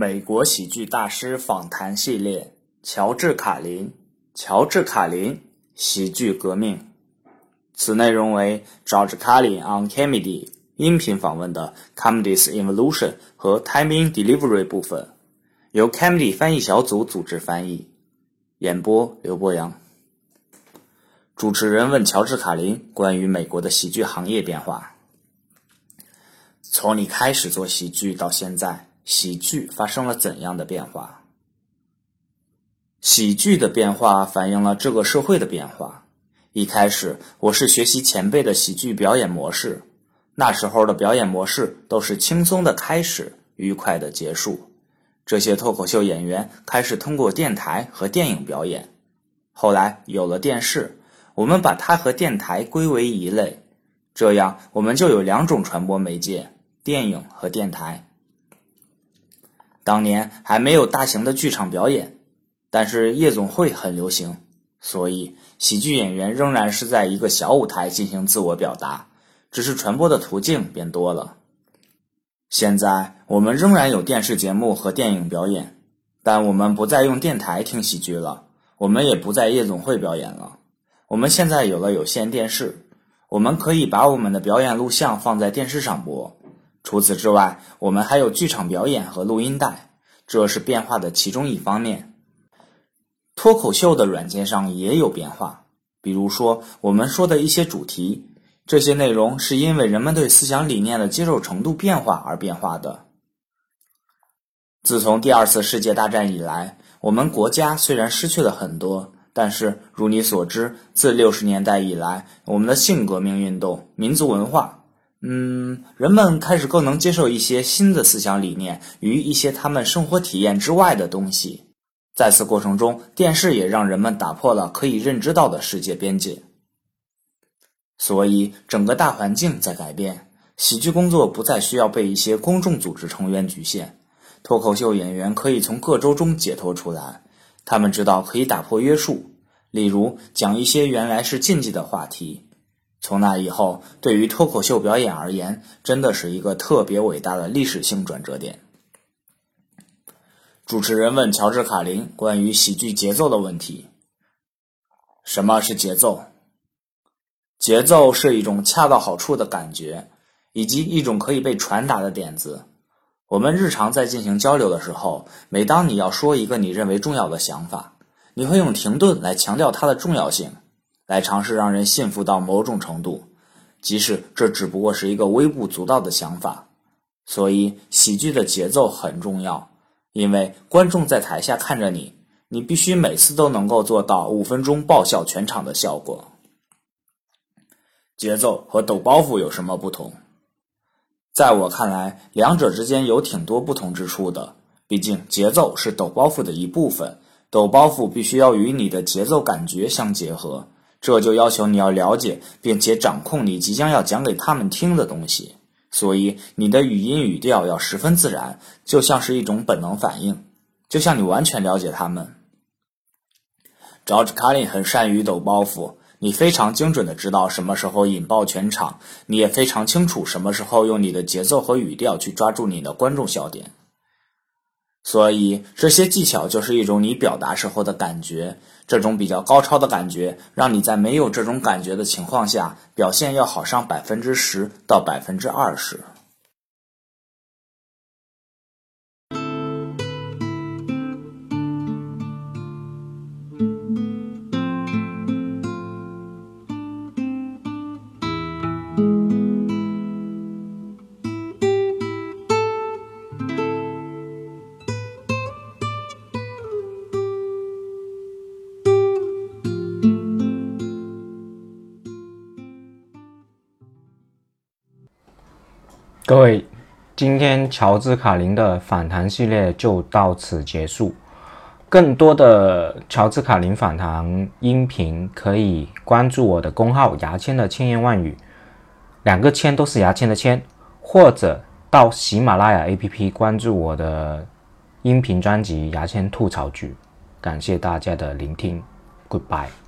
美国喜剧大师访谈系列：乔治·卡林。乔治·卡林，喜剧革命。此内容为 George Carlin on Comedy 音频访问的 Comedy's Evolution 和 Timing Delivery 部分，由 Comedy 翻译小组组织翻译，演播刘博洋。主持人问乔治·卡林关于美国的喜剧行业变化：从你开始做喜剧到现在。喜剧发生了怎样的变化？喜剧的变化反映了这个社会的变化。一开始，我是学习前辈的喜剧表演模式，那时候的表演模式都是轻松的开始，愉快的结束。这些脱口秀演员开始通过电台和电影表演。后来有了电视，我们把它和电台归为一类，这样我们就有两种传播媒介：电影和电台。当年还没有大型的剧场表演，但是夜总会很流行，所以喜剧演员仍然是在一个小舞台进行自我表达，只是传播的途径变多了。现在我们仍然有电视节目和电影表演，但我们不再用电台听喜剧了，我们也不在夜总会表演了。我们现在有了有线电视，我们可以把我们的表演录像放在电视上播。除此之外，我们还有剧场表演和录音带，这是变化的其中一方面。脱口秀的软件上也有变化，比如说我们说的一些主题，这些内容是因为人们对思想理念的接受程度变化而变化的。自从第二次世界大战以来，我们国家虽然失去了很多，但是如你所知，自六十年代以来，我们的性革命运动、民族文化。嗯，人们开始更能接受一些新的思想理念与一些他们生活体验之外的东西。在此过程中，电视也让人们打破了可以认知到的世界边界。所以，整个大环境在改变，喜剧工作不再需要被一些公众组织成员局限，脱口秀演员可以从各州中解脱出来。他们知道可以打破约束，例如讲一些原来是禁忌的话题。从那以后，对于脱口秀表演而言，真的是一个特别伟大的历史性转折点。主持人问乔治·卡林关于喜剧节奏的问题：“什么是节奏？节奏是一种恰到好处的感觉，以及一种可以被传达的点子。我们日常在进行交流的时候，每当你要说一个你认为重要的想法，你会用停顿来强调它的重要性。”来尝试让人信服到某种程度，即使这只不过是一个微不足道的想法。所以，喜剧的节奏很重要，因为观众在台下看着你，你必须每次都能够做到五分钟爆笑全场的效果。节奏和抖包袱有什么不同？在我看来，两者之间有挺多不同之处的。毕竟，节奏是抖包袱的一部分，抖包袱必须要与你的节奏感觉相结合。这就要求你要了解并且掌控你即将要讲给他们听的东西，所以你的语音语调要十分自然，就像是一种本能反应，就像你完全了解他们。George Carlin 很善于抖包袱，你非常精准的知道什么时候引爆全场，你也非常清楚什么时候用你的节奏和语调去抓住你的观众笑点。所以这些技巧就是一种你表达时候的感觉，这种比较高超的感觉，让你在没有这种感觉的情况下，表现要好上百分之十到百分之二十。各位，今天乔治卡林的访谈系列就到此结束。更多的乔治卡林访谈音频，可以关注我的公号“牙签的千言万语”，两个“签”都是牙签的“签”，或者到喜马拉雅 APP 关注我的音频专辑《牙签吐槽剧》。感谢大家的聆听，Goodbye。